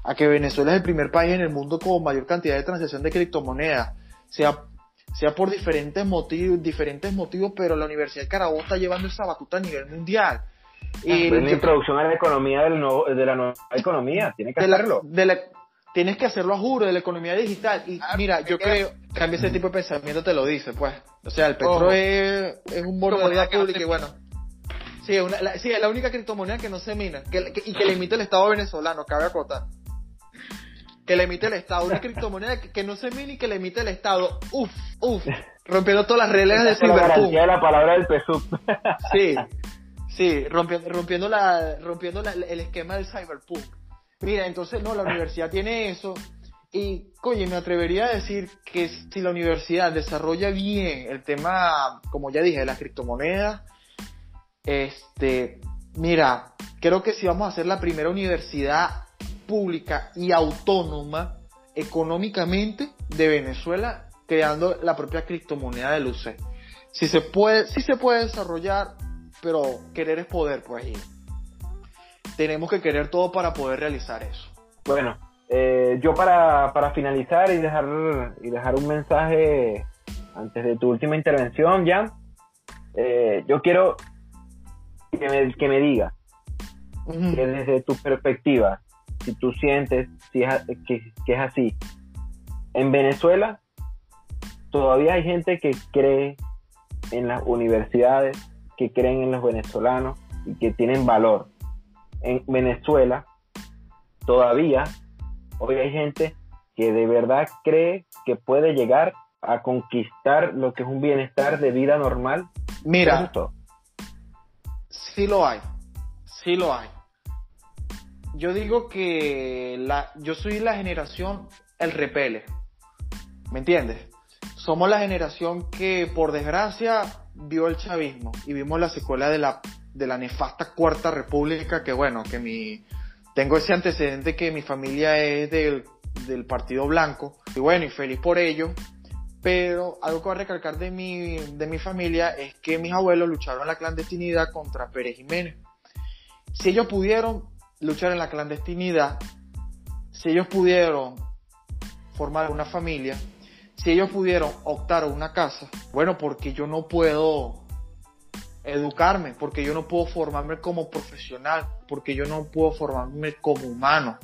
a que Venezuela es el primer país en el mundo con mayor cantidad de transacción de criptomonedas, sea, sea por diferentes motivos, diferentes motivos, pero la Universidad de Carabobo está llevando esa batuta a nivel mundial. Y la introducción a la economía del de la nueva economía, tiene que hacerlo. tienes que hacerlo a juro de la economía digital. Y ah, mira, yo creo, cambia ese tipo de pensamiento te lo dice, pues. O sea, el petro es, es, un de pública y bueno. Sí, es, la, sí, es la única criptomoneda que no se mina que, y que le emite el Estado venezolano, cabe acotar. Que le emite el Estado, una criptomoneda que, no se mina y que le emite el Estado. Uf, uf, rompiendo todas las reglas de Cyberpunk. la palabra del PSUV. sí, Sí, rompiendo, rompiendo, la, rompiendo el esquema del cyberpunk. Mira, entonces, no, la universidad tiene eso. Y, oye, me atrevería a decir que si la universidad desarrolla bien el tema, como ya dije, de las criptomonedas, este, mira, creo que si vamos a ser la primera universidad pública y autónoma económicamente de Venezuela creando la propia criptomoneda del UC. Si se puede, si se puede desarrollar, pero querer es poder, pues ahí. Tenemos que querer todo para poder realizar eso. Bueno, eh, yo para, para, finalizar y dejar, y dejar un mensaje antes de tu última intervención, Jan, eh, yo quiero que me, que me digas que desde tu perspectiva, si tú sientes si es, que, que es así, en Venezuela todavía hay gente que cree en las universidades que creen en los venezolanos y que tienen valor. En Venezuela todavía hoy hay gente que de verdad cree que puede llegar a conquistar lo que es un bienestar de vida normal. Mira, sí lo hay, sí lo hay. Yo digo que la, yo soy la generación el repele. ¿Me entiendes? Somos la generación que, por desgracia, vio el chavismo y vimos la secuela de la, de la nefasta Cuarta República, que bueno, que mi, tengo ese antecedente que mi familia es del, del Partido Blanco, y bueno, y feliz por ello, pero algo que voy a recalcar de mi, de mi familia es que mis abuelos lucharon la clandestinidad contra Pérez Jiménez. Si ellos pudieron luchar en la clandestinidad, si ellos pudieron formar una familia, si ellos pudieron optar a una casa, bueno, porque yo no puedo educarme, porque yo no puedo formarme como profesional, porque yo no puedo formarme como humano.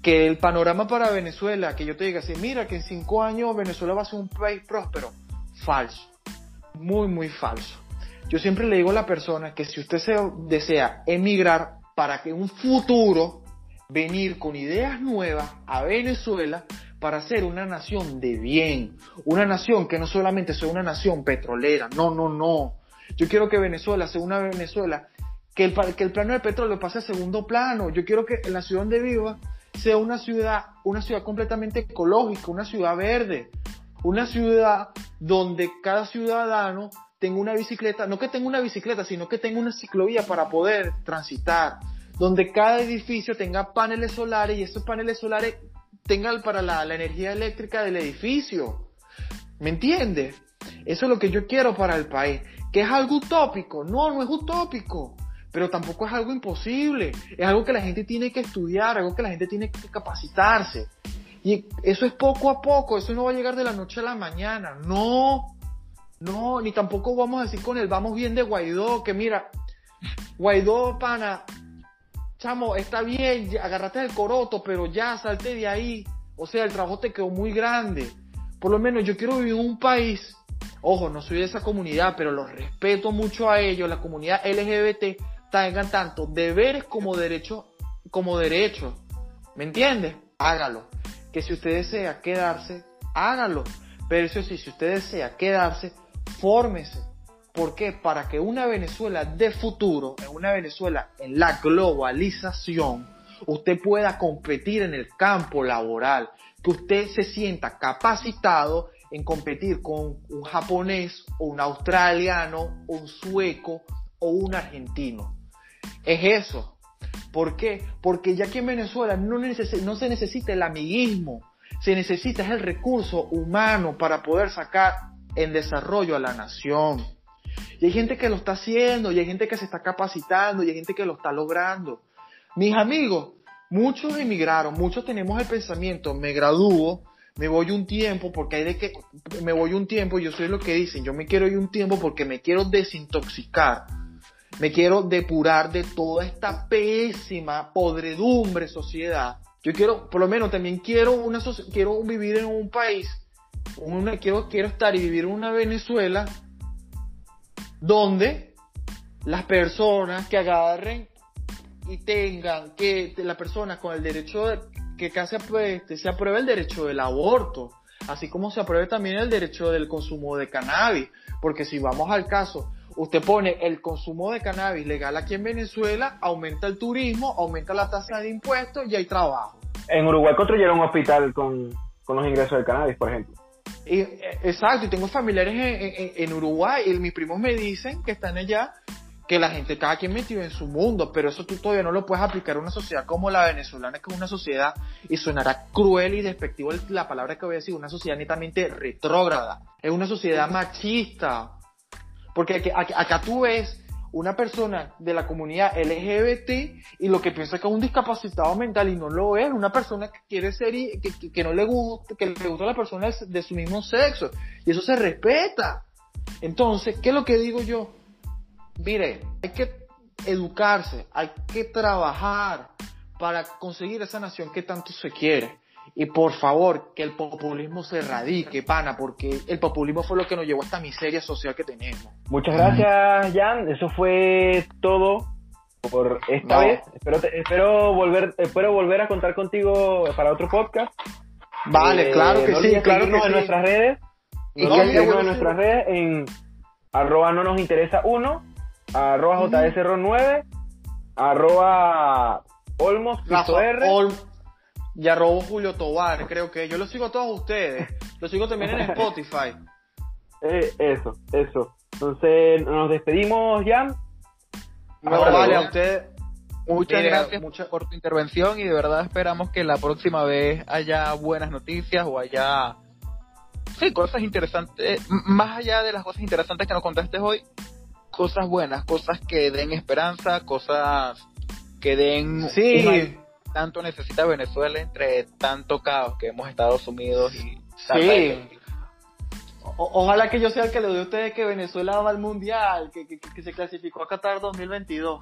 Que el panorama para Venezuela, que yo te diga así, mira que en cinco años Venezuela va a ser un país próspero, falso, muy, muy falso. Yo siempre le digo a la persona que si usted se desea emigrar para que en un futuro venir con ideas nuevas a Venezuela para ser una nación de bien, una nación que no solamente sea una nación petrolera, no, no, no. Yo quiero que Venezuela sea una Venezuela que el, que el plano de petróleo pase a segundo plano. Yo quiero que la ciudad donde viva sea una ciudad, una ciudad completamente ecológica, una ciudad verde, una ciudad donde cada ciudadano tenga una bicicleta, no que tenga una bicicleta, sino que tenga una ciclovía para poder transitar, donde cada edificio tenga paneles solares y esos paneles solares tengan para la, la energía eléctrica del edificio. ¿Me entiendes? Eso es lo que yo quiero para el país. ¿Que es algo utópico? No, no es utópico. Pero tampoco es algo imposible. Es algo que la gente tiene que estudiar, algo que la gente tiene que capacitarse. Y eso es poco a poco, eso no va a llegar de la noche a la mañana. No, no, ni tampoco vamos a decir con el vamos bien de Guaidó, que mira, Guaidó, pana, chamo, está bien, agarrate el coroto, pero ya salte de ahí. O sea, el trabajo te quedó muy grande. Por lo menos yo quiero vivir en un país, ojo, no soy de esa comunidad, pero los respeto mucho a ellos, la comunidad LGBT tengan tanto deberes como derechos, como derechos. ¿Me entiendes? Hágalo. Que si usted desea quedarse, hágalo. Pero eso sí, si usted desea quedarse, fórmese. ¿Por qué? Para que una Venezuela de futuro, en una Venezuela en la globalización, usted pueda competir en el campo laboral, que usted se sienta capacitado en competir con un japonés o un australiano o un sueco o un argentino. Es eso. ¿Por qué? Porque ya que en Venezuela no, no se necesita el amiguismo, se necesita el recurso humano para poder sacar en desarrollo a la nación. Y hay gente que lo está haciendo, y hay gente que se está capacitando, y hay gente que lo está logrando. Mis amigos, muchos emigraron, muchos tenemos el pensamiento, me gradúo, me voy un tiempo, porque hay de que, me voy un tiempo, yo soy lo que dicen, yo me quiero ir un tiempo porque me quiero desintoxicar, me quiero depurar de toda esta pésima podredumbre sociedad. Yo quiero, por lo menos también quiero una quiero vivir en un país una, quiero, quiero estar y vivir en una Venezuela donde las personas que agarren y tengan que las personas con el derecho de, que casi este, se apruebe el derecho del aborto, así como se apruebe también el derecho del consumo de cannabis, porque si vamos al caso, usted pone el consumo de cannabis legal aquí en Venezuela, aumenta el turismo, aumenta la tasa de impuestos y hay trabajo. En Uruguay construyeron un hospital con, con los ingresos del cannabis, por ejemplo. Eh, exacto, y tengo familiares en, Uruguay y mis primos me dicen que están allá, que la gente, cada quien metido en su mundo, pero eso tú todavía no lo puedes aplicar a una sociedad como la venezolana, que es una sociedad, y sonará cruel y despectivo la palabra que voy a decir, una sociedad netamente retrógrada, es una sociedad machista, porque acá tú ves una persona de la comunidad LGBT y lo que piensa que es un discapacitado mental y no lo es, una persona que quiere ser y que, no le gusta, que le gusta a la persona de su mismo sexo y eso se respeta. Entonces, ¿qué es lo que digo yo? Mire, hay que educarse, hay que trabajar para conseguir esa nación que tanto se quiere. Y por favor, que el populismo se erradique, pana, porque el populismo fue lo que nos llevó a esta miseria social que tenemos. Muchas gracias, Jan. Eso fue todo por esta vez. Espero, espero, volver, espero volver a contar contigo para otro podcast. Vale, claro que sí, claro que en nuestras redes. Y no, en nuestras redes en arroba no nos interesa uno, arroba jsro9, arroba Olmos, Rafa Cristo R. Olm, y arroba Julio Tobar, creo que yo los sigo a todos ustedes. Los sigo también en Spotify. Eh, eso, eso. Entonces, nos despedimos ya. No, vale, a ustedes. Muchas gracias mucha- por tu intervención y de verdad esperamos que la próxima vez haya buenas noticias o haya sí, cosas interesantes, más allá de las cosas interesantes que nos contaste hoy, cosas buenas, cosas que den esperanza, cosas que den Sí, tanto necesita Venezuela entre tanto caos que hemos estado sumidos y Sí. O- ojalá que yo sea el que le doy a ustedes que Venezuela va al mundial, que, que, que se clasificó a Qatar 2022.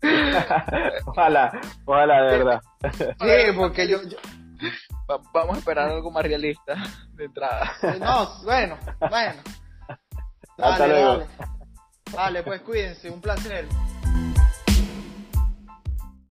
ojalá, ojalá, de verdad. Sí, porque yo, yo- Va- vamos a esperar algo más realista de entrada. no, bueno, bueno. Hasta luego. dale. Dale, pues cuídense, un placer.